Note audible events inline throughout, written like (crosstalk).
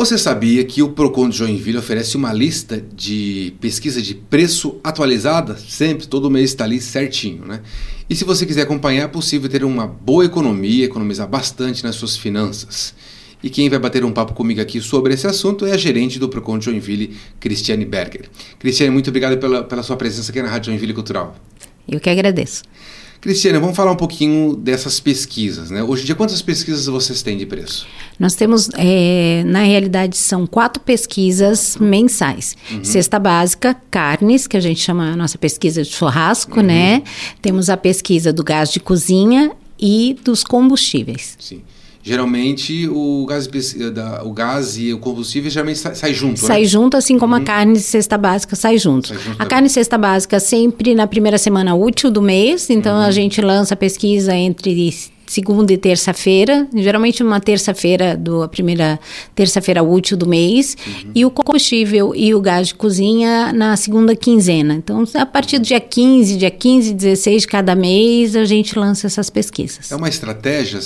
Você sabia que o Procon de Joinville oferece uma lista de pesquisa de preço atualizada? Sempre, todo mês está ali certinho, né? E se você quiser acompanhar, é possível ter uma boa economia, economizar bastante nas suas finanças. E quem vai bater um papo comigo aqui sobre esse assunto é a gerente do Procon de Joinville, Cristiane Berger. Cristiane, muito obrigado pela, pela sua presença aqui na Rádio Joinville Cultural. Eu que agradeço. Cristiane, vamos falar um pouquinho dessas pesquisas. Né? Hoje em dia, quantas pesquisas vocês têm de preço? Nós temos, é, na realidade, são quatro pesquisas mensais. Uhum. Cesta básica, carnes, que a gente chama a nossa pesquisa de churrasco, uhum. né? Temos a pesquisa do gás de cozinha e dos combustíveis. Sim. Geralmente o gás, o gás e o combustível geralmente sai, sai junto, Sai né? junto, assim como uhum. a carne de cesta básica sai junto. Sai junto a carne de cesta básica sempre na primeira semana útil do mês, então uhum. a gente lança pesquisa entre segunda e terça-feira, geralmente uma terça-feira do a primeira terça-feira útil do mês, uhum. e o combustível e o gás de cozinha na segunda quinzena. Então, a partir do dia 15, dia 15, 16 de cada mês, a gente lança essas pesquisas. É uma estratégia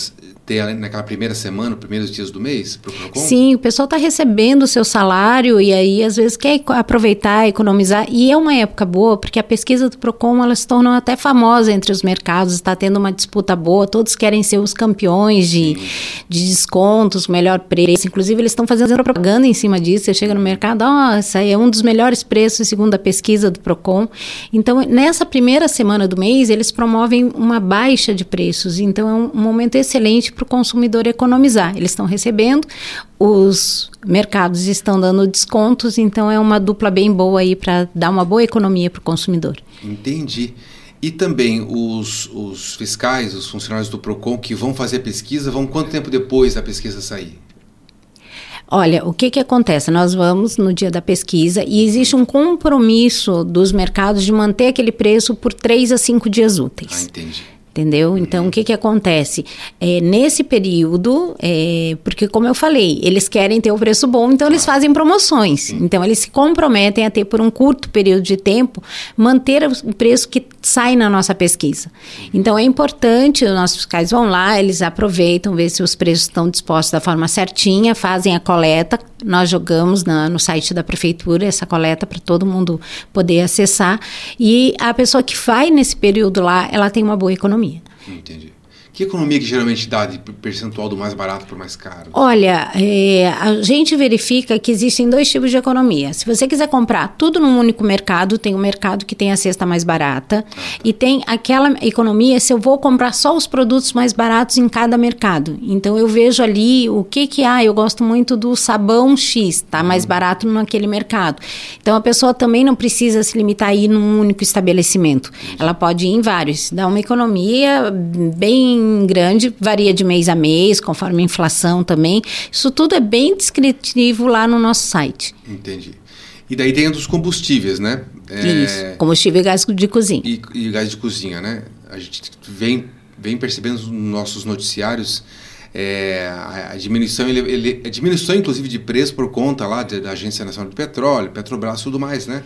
ter naquela primeira semana, primeiros dias do mês para o Procon? Sim, o pessoal está recebendo o seu salário e aí às vezes quer aproveitar, economizar. E é uma época boa porque a pesquisa do Procon ela se tornou até famosa entre os mercados, está tendo uma disputa boa, todos querem ser os campeões de, de descontos, melhor preço, inclusive eles estão fazendo propaganda em cima disso, você chega no mercado, ó, oh, aí é um dos melhores preços segundo a pesquisa do Procon. Então, nessa primeira semana do mês, eles promovem uma baixa de preços, então é um momento excelente para o consumidor economizar. Eles estão recebendo, os mercados estão dando descontos, então é uma dupla bem boa aí para dar uma boa economia para o consumidor. Entendi. E também os, os fiscais, os funcionários do PROCON que vão fazer a pesquisa, vão quanto tempo depois da pesquisa sair? Olha, o que, que acontece? Nós vamos no dia da pesquisa e existe um compromisso dos mercados de manter aquele preço por três a cinco dias úteis. Ah, entendi entendeu? Então, o que que acontece? É, nesse período, é, porque como eu falei, eles querem ter o preço bom, então eles fazem promoções. Então, eles se comprometem a ter, por um curto período de tempo, manter o preço que sai na nossa pesquisa. Então, é importante, os nossos fiscais vão lá, eles aproveitam, ver se os preços estão dispostos da forma certinha, fazem a coleta, nós jogamos na, no site da prefeitura essa coleta para todo mundo poder acessar, e a pessoa que vai nesse período lá, ela tem uma boa economia economia. Entendi. Que economia que geralmente dá de percentual do mais barato para o mais caro? Olha, é, a gente verifica que existem dois tipos de economia. Se você quiser comprar tudo num único mercado, tem o um mercado que tem a cesta mais barata ah, tá. e tem aquela economia se eu vou comprar só os produtos mais baratos em cada mercado. Então eu vejo ali o que que há. Ah, eu gosto muito do sabão X, tá mais uhum. barato naquele mercado. Então a pessoa também não precisa se limitar a ir num único estabelecimento. Ela pode ir em vários. Dá uma economia bem grande, varia de mês a mês, conforme a inflação também. Isso tudo é bem descritivo lá no nosso site. Entendi. E daí tem dos combustíveis, né? É... Isso, combustível e gás de cozinha. E, e gás de cozinha, né? A gente vem, vem percebendo nos nossos noticiários é, a, diminuição, ele, ele, a diminuição inclusive de preço por conta lá da Agência Nacional de Petróleo, Petrobras e tudo mais, né?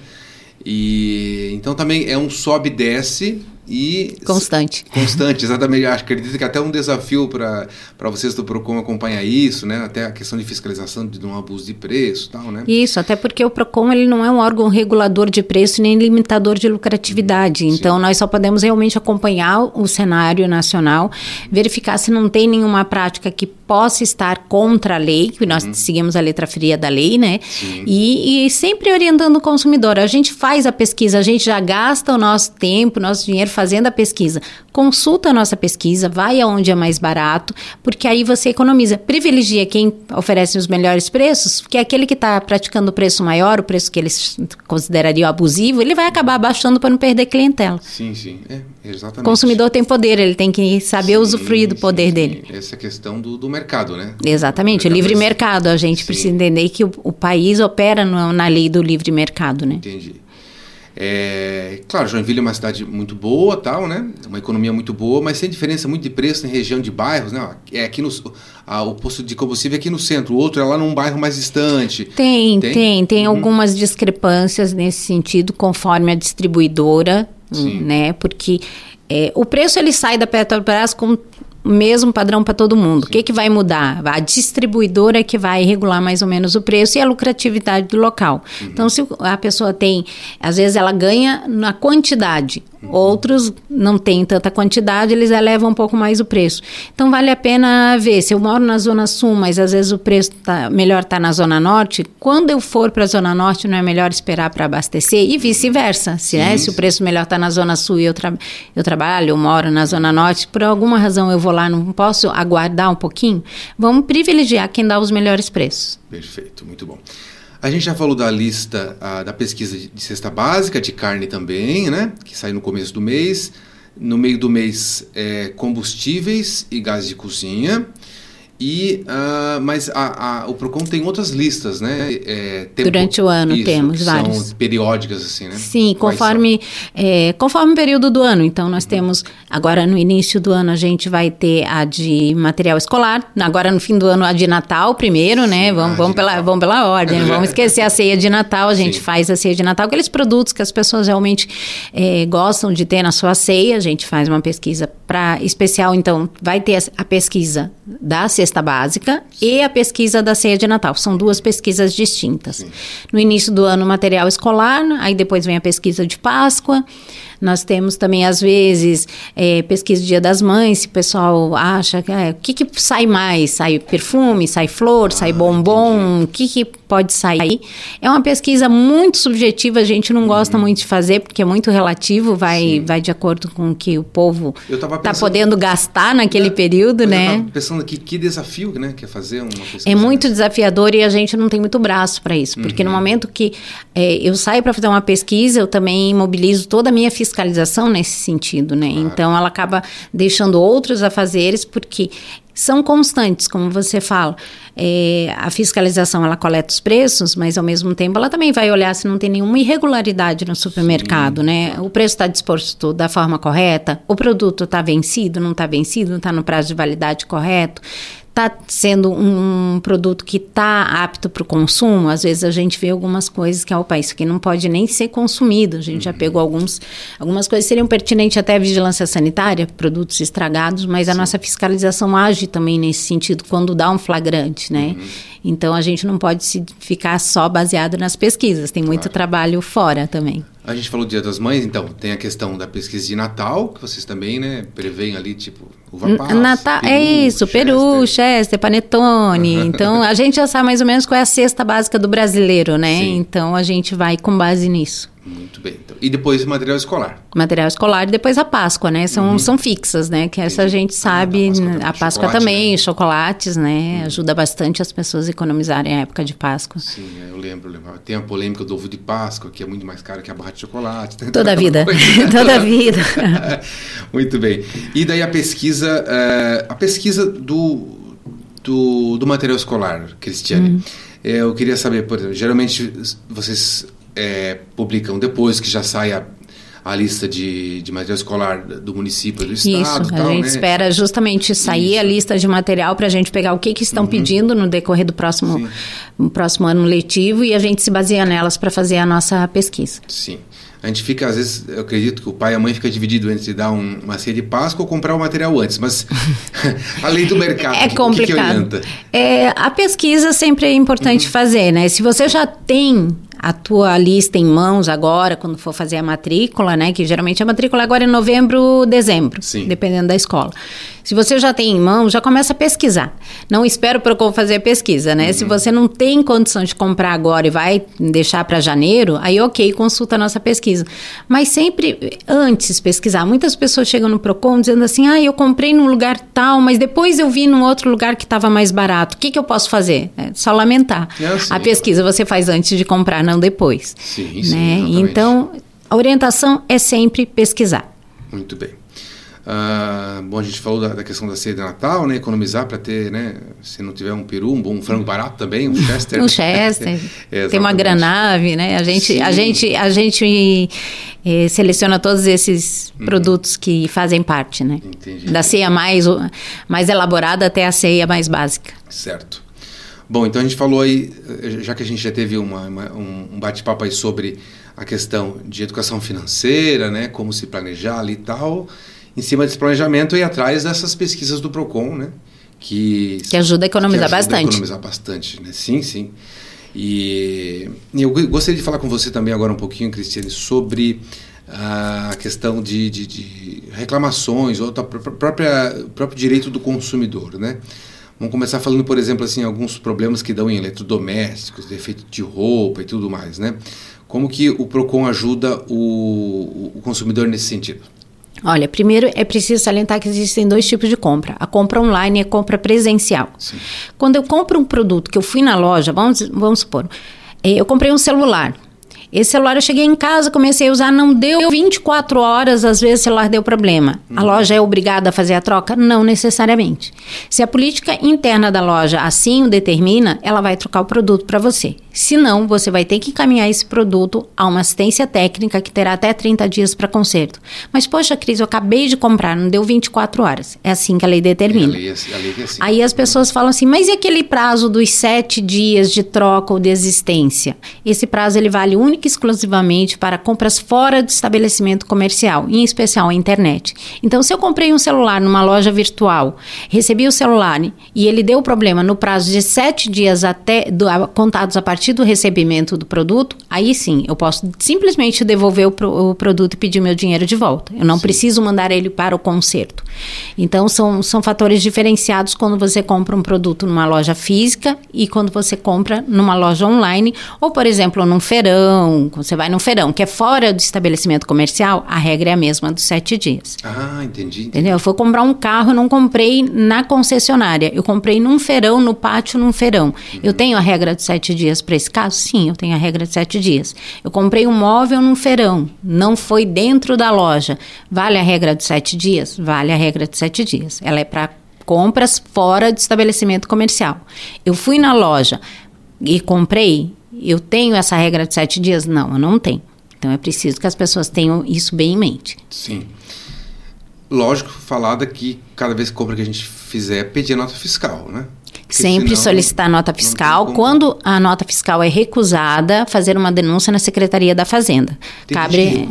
E então também é um sobe e desce e constante. Constante, exatamente. Acho, acredito que até um desafio para vocês do Procon acompanhar isso, né? Até a questão de fiscalização de um abuso de preço, tal, né? Isso, até porque o Procon ele não é um órgão regulador de preço nem limitador de lucratividade. Sim. Então nós só podemos realmente acompanhar o cenário nacional, verificar se não tem nenhuma prática que possa estar contra a lei, que nós uhum. seguimos a letra fria da lei, né? E, e sempre orientando o consumidor. A gente faz a pesquisa, a gente já gasta o nosso tempo, nosso dinheiro fazendo a pesquisa, consulta a nossa pesquisa, vai aonde é mais barato, porque aí você economiza. Privilegia quem oferece os melhores preços, porque aquele que está praticando o preço maior, o preço que eles considerariam abusivo, ele vai acabar abaixando para não perder clientela. Sim, sim, é, exatamente. O consumidor tem poder, ele tem que saber sim, usufruir do poder sim, dele. Essa questão do, do mercado, né? Exatamente, o, o livre mercado. A gente precisa entender que o, o país opera no, na lei do livre mercado, né? Entendi. É, claro, Joinville é uma cidade muito boa, tal, né? Uma economia muito boa, mas tem diferença muito de preço em região de bairros, né? É aqui no a, o posto de combustível é aqui no centro, o outro é lá num bairro mais distante. Tem, tem, tem, tem uhum. algumas discrepâncias nesse sentido, conforme a distribuidora, Sim. né? Porque é, o preço ele sai da Petrobras com mesmo padrão para todo mundo. Sim. O que, que vai mudar? A distribuidora é que vai regular mais ou menos o preço e a lucratividade do local. Uhum. Então, se a pessoa tem, às vezes ela ganha na quantidade. Outros não têm tanta quantidade, eles elevam um pouco mais o preço. Então, vale a pena ver. Se eu moro na Zona Sul, mas às vezes o preço tá, melhor está na Zona Norte, quando eu for para a Zona Norte, não é melhor esperar para abastecer? E vice-versa. Se, é, se o preço melhor está na Zona Sul e eu, tra eu trabalho, eu moro na Zona Norte, por alguma razão eu vou lá, não posso aguardar um pouquinho, vamos privilegiar quem dá os melhores preços. Perfeito, muito bom. A gente já falou da lista a, da pesquisa de, de cesta básica, de carne também, né? Que sai no começo do mês. No meio do mês, é, combustíveis e gás de cozinha. E, uh, mas a, a, o Procon tem outras listas, né? É, tempo, Durante o ano isso, temos várias. São periódicas, assim, né? Sim, conforme, é, conforme o período do ano. Então, nós uhum. temos, agora no início do ano, a gente vai ter a de material escolar. Agora, no fim do ano, a de Natal primeiro, né? Sim, vamos, vamos, pela, vamos pela ordem. vamos esquecer a ceia de Natal. A gente Sim. faz a ceia de Natal, aqueles produtos que as pessoas realmente é, gostam de ter na sua ceia. A gente faz uma pesquisa para especial. Então, vai ter a pesquisa da cesta cesta básica e a pesquisa da ceia de Natal. São duas pesquisas distintas. Sim. No início do ano, material escolar, aí depois vem a pesquisa de Páscoa. Nós temos também, às vezes, é, pesquisa do Dia das Mães, se o pessoal acha que é, o que, que sai mais? Sai perfume, sai flor, ah, sai bombom, o que, que pode sair? É uma pesquisa muito subjetiva, a gente não gosta uhum. muito de fazer, porque é muito relativo, vai, vai de acordo com o que o povo está podendo gastar naquele período, né? Eu pensando aqui, que desafio, né, que é fazer uma pesquisa. É muito desafiador e a gente não tem muito braço para isso, porque uhum. no momento que é, eu saio para fazer uma pesquisa, eu também mobilizo toda a minha fiscalização nesse sentido, né? Claro. Então ela acaba deixando outros a fazeres porque são constantes, como você fala. É, a fiscalização ela coleta os preços, mas ao mesmo tempo ela também vai olhar se não tem nenhuma irregularidade no supermercado, Sim. né? O preço está disposto da forma correta, o produto está vencido, não está vencido, não está no prazo de validade correto está sendo um produto que está apto para o consumo, às vezes a gente vê algumas coisas que, opa, isso aqui não pode nem ser consumido. A gente uhum. já pegou alguns, algumas coisas que seriam pertinentes até à vigilância sanitária, produtos estragados, mas Sim. a nossa fiscalização age também nesse sentido quando dá um flagrante, né? Uhum. Então a gente não pode se ficar só baseado nas pesquisas, tem muito claro. trabalho fora também. A gente falou do Dia das Mães, então tem a questão da pesquisa de Natal, que vocês também, né, preveem ali, tipo, uva passa, Natal, peru, É isso, Chester. peru, Chester, panetone. (laughs) então, a gente já sabe mais ou menos qual é a cesta básica do brasileiro, né? Sim. Então, a gente vai com base nisso. Muito bem. Então, e depois material escolar? Material escolar e depois a Páscoa, né? São, uhum. são fixas, né? Que essa a gente sabe. Ah, a Páscoa, a Páscoa também, né? chocolates, né? Uhum. Ajuda bastante as pessoas a economizarem a época de Páscoa. Sim, é, eu lembro, eu lembro. Tem a polêmica do ovo de Páscoa, que é muito mais caro que a barra de chocolate. (laughs) Toda a vida. (laughs) Toda a vida. (laughs) muito bem. E daí a pesquisa, uh, a pesquisa do, do, do material escolar, Cristiane. Uhum. Eu queria saber, por exemplo, geralmente vocês é, publicam depois que já sai a, a lista de, de material escolar do município do estado. Isso, a gente né? espera justamente sair Isso. a lista de material para a gente pegar o que, que estão uhum. pedindo no decorrer do próximo, próximo ano letivo e a gente se baseia nelas para fazer a nossa pesquisa. Sim. A gente fica, às vezes, eu acredito que o pai e a mãe fica dividido entre dar um, uma ceia de Páscoa ou comprar o material antes, mas (laughs) (laughs) além do mercado, é complicado. Que, que é, a pesquisa sempre é importante uhum. fazer, né? Se você já tem a tua lista em mãos agora, quando for fazer a matrícula, né? Que geralmente a matrícula agora é novembro, dezembro, Sim. dependendo da escola. Se você já tem em mãos, já começa a pesquisar. Não espera o Procon fazer a pesquisa, né? Uhum. Se você não tem condição de comprar agora e vai deixar para janeiro, aí ok, consulta a nossa pesquisa. Mas sempre antes pesquisar. Muitas pessoas chegam no Procon dizendo assim: ah, eu comprei num lugar tal, mas depois eu vi num outro lugar que estava mais barato. O que, que eu posso fazer? É só lamentar. É assim, a pesquisa você faz antes de comprar, não depois. Sim, sim. Né? Então, a orientação é sempre pesquisar. Muito bem. Uh, bom, a gente falou da, da, questão da ceia de Natal, né? Economizar para ter, né? Se não tiver um peru, um bom frango barato também, um Chester. (laughs) um Chester. (laughs) é, tem uma granave, né? A gente, a gente, a gente eh, seleciona todos esses uhum. produtos que fazem parte, né? Entendi. Da ceia mais, mais elaborada até a ceia mais básica. Certo. Bom, então a gente falou aí, eh, já que a gente já teve uma, uma, um bate-papo aí sobre a questão de educação financeira, né? Como se planejar ali e tal. Em cima desse planejamento e atrás dessas pesquisas do Procon, né? Que, que ajuda a economizar que ajuda bastante. A economizar bastante, né? Sim, sim. E, eu gostaria de falar com você também agora um pouquinho, Cristiane, sobre a questão de, de, de reclamações ou da própria próprio direito do consumidor, né? Vamos começar falando, por exemplo, assim, alguns problemas que dão em eletrodomésticos, defeito de roupa e tudo mais, né? Como que o Procon ajuda o, o consumidor nesse sentido? Olha, primeiro é preciso salientar que existem dois tipos de compra: a compra online e a compra presencial. Sim. Quando eu compro um produto que eu fui na loja, vamos, vamos supor, eh, eu comprei um celular. Esse celular eu cheguei em casa, comecei a usar, não deu 24 horas, às vezes o celular deu problema. A uhum. loja é obrigada a fazer a troca? Não necessariamente. Se a política interna da loja assim o determina, ela vai trocar o produto para você. Se não, você vai ter que encaminhar esse produto a uma assistência técnica que terá até 30 dias para conserto. Mas, poxa, Cris, eu acabei de comprar, não deu 24 horas. É assim que a lei determina. A lei, é a lei é assim. Aí as pessoas falam assim, mas e aquele prazo dos sete dias de troca ou de existência? Esse prazo ele vale única e exclusivamente para compras fora do estabelecimento comercial, em especial a internet. Então, se eu comprei um celular numa loja virtual, recebi o celular e ele deu problema no prazo de sete dias até do, contados a partir do recebimento do produto, aí sim, eu posso simplesmente devolver o, pro, o produto e pedir meu dinheiro de volta. Eu não sim. preciso mandar ele para o conserto. Então, são, são fatores diferenciados quando você compra um produto numa loja física e quando você compra numa loja online, ou, por exemplo, num feirão, você vai num feirão que é fora do estabelecimento comercial, a regra é a mesma dos sete dias. Ah, entendi. Entendeu? Eu fui comprar um carro, eu não comprei na concessionária, eu comprei num feirão, no pátio, num feirão. Uhum. Eu tenho a regra de sete dias para esse caso? Sim, eu tenho a regra de sete dias. Eu comprei um móvel num feirão, não foi dentro da loja. Vale a regra de sete dias? Vale a regra de sete dias. Ela é para compras fora de estabelecimento comercial. Eu fui na loja e comprei, eu tenho essa regra de sete dias? Não, eu não tenho. Então é preciso que as pessoas tenham isso bem em mente. Sim. Lógico, falada que cada vez que compra que a gente fizer, pedir nota fiscal, né? Sempre senão, solicitar nota fiscal. Quando a nota fiscal é recusada, fazer uma denúncia na Secretaria da Fazenda. Tem Cabe.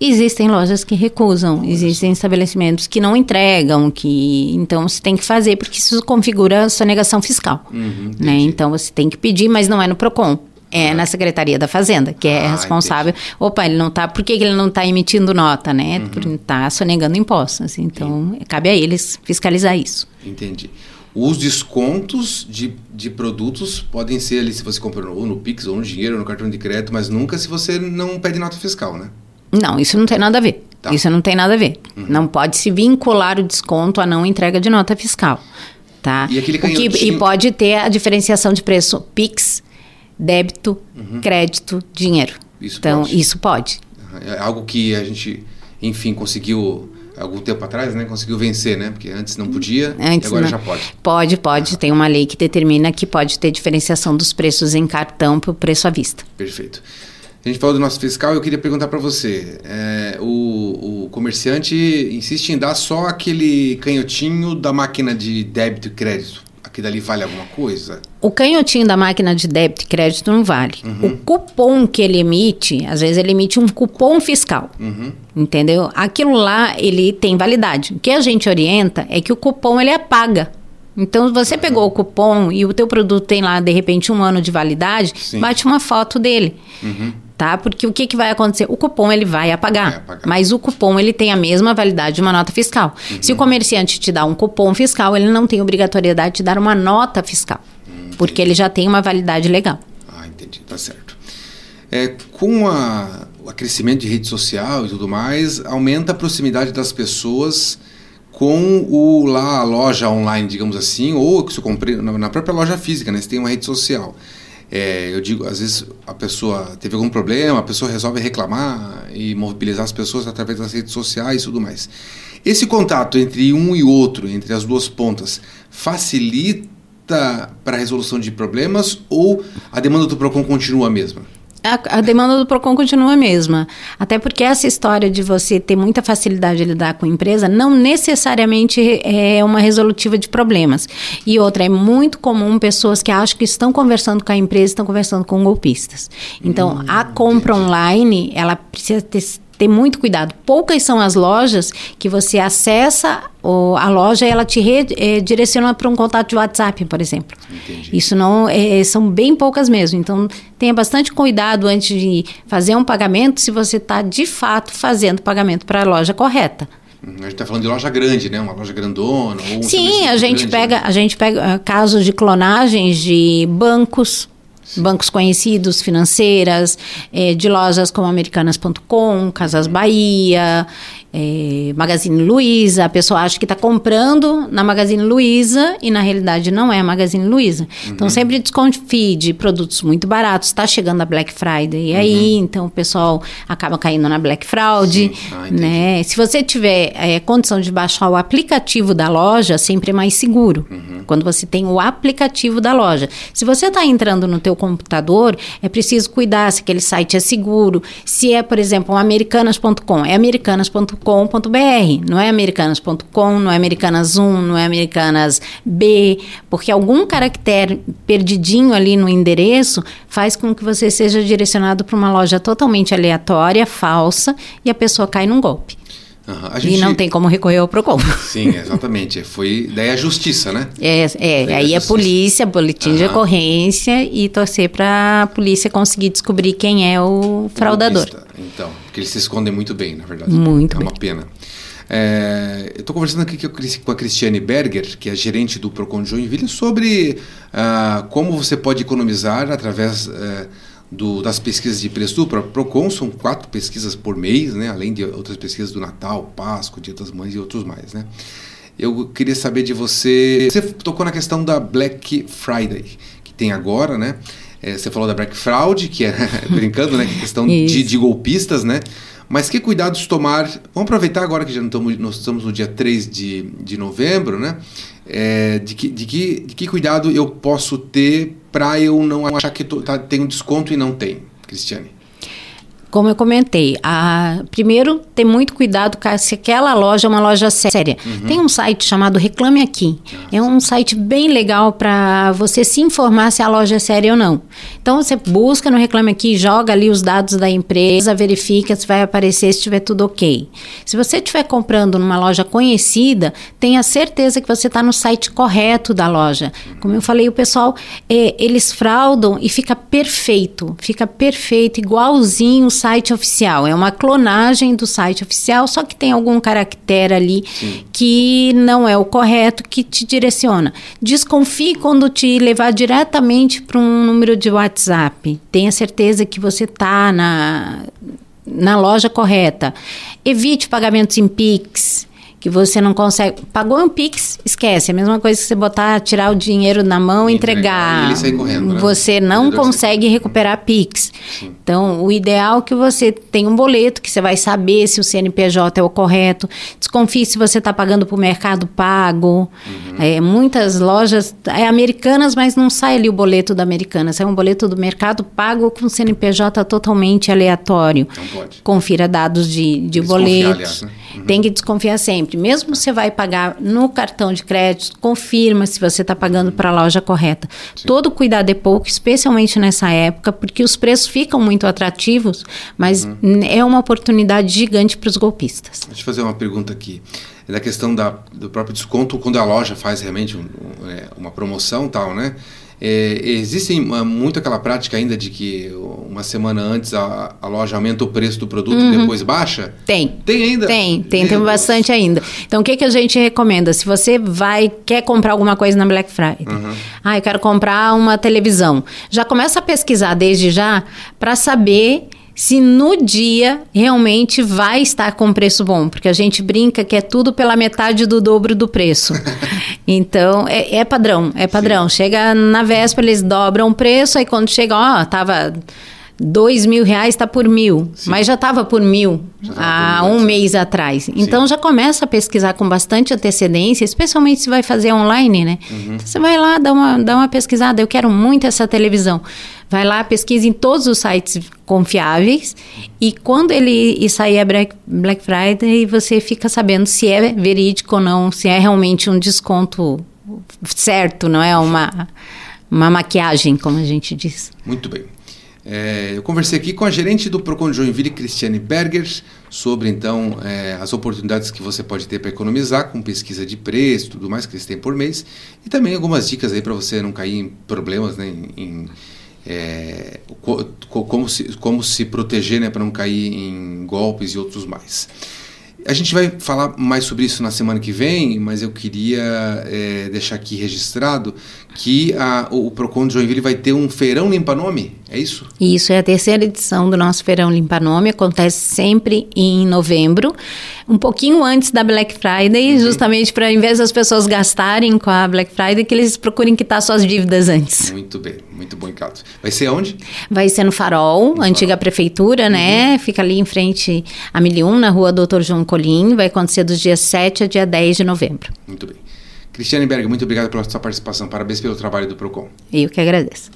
Existem lojas que recusam, existem estabelecimentos que não entregam, que então você tem que fazer porque isso configura a sonegação fiscal, uhum, né? Então você tem que pedir, mas não é no Procon. É na Secretaria da Fazenda, que é ah, responsável. Entendi. Opa, ele não está. Por que ele não está emitindo nota, né? Uhum. Por estar sonegando impostos. Então, cabe a eles fiscalizar isso. Entendi. Os descontos de, de produtos podem ser ali se você comprou ou no Pix, ou no dinheiro, ou no cartão de crédito, mas nunca se você não pede nota fiscal, né? Não, isso não tem nada a ver. Tá. Isso não tem nada a ver. Uhum. Não pode se vincular o desconto à não entrega de nota fiscal. Tá? E, aquele canhotinho... que, e pode ter a diferenciação de preço Pix, débito, uhum. crédito, dinheiro. Isso então, pode. isso pode. É algo que a gente, enfim, conseguiu algum tempo atrás, né, conseguiu vencer, né? Porque antes não podia, antes agora não. já pode. Pode, pode. Ah. Tem uma lei que determina que pode ter diferenciação dos preços em cartão para o preço à vista. Perfeito. A gente falou do nosso fiscal, eu queria perguntar para você. É, o, o, comerciante insiste em dar só aquele canhotinho da máquina de débito e crédito que dali vale alguma coisa? O canhotinho da máquina de débito e crédito não vale. Uhum. O cupom que ele emite, às vezes ele emite um cupom fiscal. Uhum. Entendeu? Aquilo lá, ele tem validade. O que a gente orienta é que o cupom ele apaga. Então, você uhum. pegou o cupom e o teu produto tem lá, de repente, um ano de validade, Sim. bate uma foto dele. Uhum tá? Porque o que, que vai acontecer? O cupom ele vai apagar, vai apagar, mas o cupom ele tem a mesma validade de uma nota fiscal. Uhum. Se o comerciante te dá um cupom fiscal, ele não tem obrigatoriedade de dar uma nota fiscal, uhum. porque ele já tem uma validade legal. Ah, entendi, tá certo. É, com a, o crescimento de rede social e tudo mais, aumenta a proximidade das pessoas com o lá a loja online, digamos assim, ou que você compre na própria loja física, né? Você tem uma rede social. É, eu digo, às vezes a pessoa teve algum problema, a pessoa resolve reclamar e mobilizar as pessoas através das redes sociais e tudo mais. Esse contato entre um e outro, entre as duas pontas, facilita para a resolução de problemas ou a demanda do PROCON continua a mesma? A, a, demanda do PROCON continua a mesma. Até porque essa história de você ter muita facilidade de lidar com a empresa não necessariamente é uma resolutiva de problemas. E outra, é muito comum pessoas que acham que estão conversando com a empresa estão conversando com golpistas. Então, hum, a compra entendi. online, ela precisa ter ter muito cuidado. Poucas são as lojas que você acessa a loja e ela te redireciona para um contato de WhatsApp, por exemplo. Entendi. Isso não é, são bem poucas mesmo. Então tenha bastante cuidado antes de fazer um pagamento se você está de fato fazendo pagamento para a loja correta. Uhum. A gente está falando de loja grande, né? Uma loja grandona. Sim, a gente, grande, pega, né? a gente pega casos de clonagens de bancos, bancos conhecidos, financeiras, eh, de lojas como Americanas.com, Casas Bahia, é, Magazine Luiza, a pessoa acha que está comprando na Magazine Luiza e na realidade não é a Magazine Luiza. Uhum. Então sempre desconfie de produtos muito baratos. Está chegando a Black Friday e uhum. aí, então o pessoal acaba caindo na Black Fraud, ah, né? Se você tiver é, condição de baixar o aplicativo da loja, sempre é mais seguro. Uhum. Quando você tem o aplicativo da loja. Se você está entrando no teu computador, é preciso cuidar se aquele site é seguro. Se é, por exemplo, um americanas.com, é americanas.com americanas.com.br, não é americanas.com, não é americanas 1, não é americanas B, porque algum caractere perdidinho ali no endereço faz com que você seja direcionado para uma loja totalmente aleatória, falsa, e a pessoa cai num golpe. Uhum. Gente... E não tem como recorrer ao PROCON. (laughs) Sim, exatamente. Foi daí a justiça, né? É, é aí a, a polícia, boletim uhum. de ocorrência e torcer para a polícia conseguir descobrir quem é o fraudador. Então, porque eles se escondem muito bem, na verdade. Muito é bem. Uma pena. É, eu estou conversando aqui com a Cristiane Berger, que é gerente do Procon de Joinville, sobre uh, como você pode economizar através uh, do, das pesquisas de preço do Procon, são quatro pesquisas por mês, né, além de outras pesquisas do Natal, Páscoa, Dia das Mães e outros mais. Né. Eu queria saber de você. Você tocou na questão da Black Friday, que tem agora, né? É, você falou da Black Fraud, que é (laughs) brincando, né? Que é questão de, de, golpistas, né? Mas que cuidados tomar? Vamos aproveitar agora que já estamos, nós estamos no dia 3 de, de novembro, né? É, de, que, de, que, de que cuidado eu posso ter para eu não achar que tô, tá, tem um desconto e não tem, Cristiane? Como eu comentei, a, primeiro ter muito cuidado se aquela loja é uma loja séria. Uhum. Tem um site chamado Reclame Aqui. É um site bem legal para você se informar se a loja é séria ou não. Então você busca no Reclame Aqui, joga ali os dados da empresa, verifica se vai aparecer se estiver tudo ok. Se você estiver comprando numa loja conhecida, tenha certeza que você está no site correto da loja. Como eu falei, o pessoal é, eles fraudam e fica perfeito, fica perfeito, igualzinho site oficial. É uma clonagem do site oficial, só que tem algum caractere ali Sim. que não é o correto, que te direciona. Desconfie quando te levar diretamente para um número de WhatsApp. Tenha certeza que você está na, na loja correta. Evite pagamentos em Pix que você não consegue. Pagou um Pix, esquece. É a mesma coisa que você botar, tirar o dinheiro na mão e entregar. entregar. Correndo, né? Você não consegue recuperar Pix. Sim. Então, o ideal é que você tenha um boleto, que você vai saber se o CNPJ é o correto. Desconfie se você está pagando para o Mercado Pago. Uhum. É, muitas lojas, é americanas, mas não sai ali o boleto da Americanas. É um boleto do Mercado Pago com CNPJ totalmente aleatório. Não pode. Confira dados de, de boletos. Aliás, né? uhum. Tem que desconfiar sempre sempre. Mesmo você vai pagar no cartão de crédito, confirma se você está pagando para a loja correta. Sim. Todo cuidado é pouco, especialmente nessa época, porque os preços ficam muito atrativos, mas uhum. é uma oportunidade gigante para os golpistas. Deixa eu fazer uma pergunta aqui. É da questão da, do próprio desconto, quando a loja faz realmente um, um, é, uma promoção tal, né? É, existe ah, muito aquela prática ainda de que uma semana antes a, a loja aumenta o preço do produto uhum. e depois baixa? Tem. Tem ainda? Tem, tem, tem bastante ainda. Então o que, que a gente recomenda? Se você vai, quer comprar alguma coisa na Black Friday, uhum. ah, eu quero comprar uma televisão. Já começa a pesquisar desde já para saber se no dia realmente vai estar com preço bom, porque a gente brinca que é tudo pela metade do dobro do preço. (laughs) então, é, é padrão, é padrão. Sim. Chega na véspera, eles dobram o preço, aí quando chega, ó, tava dois mil reais está por mil, Sim. mas já estava por mil há um mês atrás. Sim. Então já começa a pesquisar com bastante antecedência, especialmente se vai fazer online, né? Uhum. Então, você vai lá, dá uma, dá uma pesquisada, eu quero muito essa televisão. Vai lá, pesquisa em todos os sites confiáveis e quando ele sair a Black, Black Friday, você fica sabendo se é verídico ou não, se é realmente um desconto certo, não é uma, uma maquiagem, como a gente diz. Muito bem. É, eu conversei aqui com a gerente do Procon Joinville, Cristiane Berger, sobre então é, as oportunidades que você pode ter para economizar com pesquisa de preço, tudo mais que eles têm por mês, e também algumas dicas aí para você não cair em problemas, né, em, em é, co, como, se, como se proteger né, para não cair em golpes e outros mais. A gente vai falar mais sobre isso na semana que vem, mas eu queria é, deixar aqui registrado que a, o Procon de Joinville vai ter um feirão limpa-nome, é isso? Isso, é a terceira edição do nosso feirão limpa-nome, acontece sempre em novembro, um pouquinho antes da Black Friday, uhum. justamente para, ao invés das pessoas gastarem com a Black Friday, que eles procurem quitar suas dívidas antes. Muito bem, muito bom, Ricardo. Vai ser onde? Vai ser no Farol, no antiga Farol. prefeitura, né? Uhum. Fica ali em frente a Milium, na rua Doutor João Colim, vai acontecer dos dias 7 a dia 10 de novembro. Muito bem. Cristiane Berg, muito obrigado pela sua participação. Parabéns pelo trabalho do PROCON. Eu que agradeço.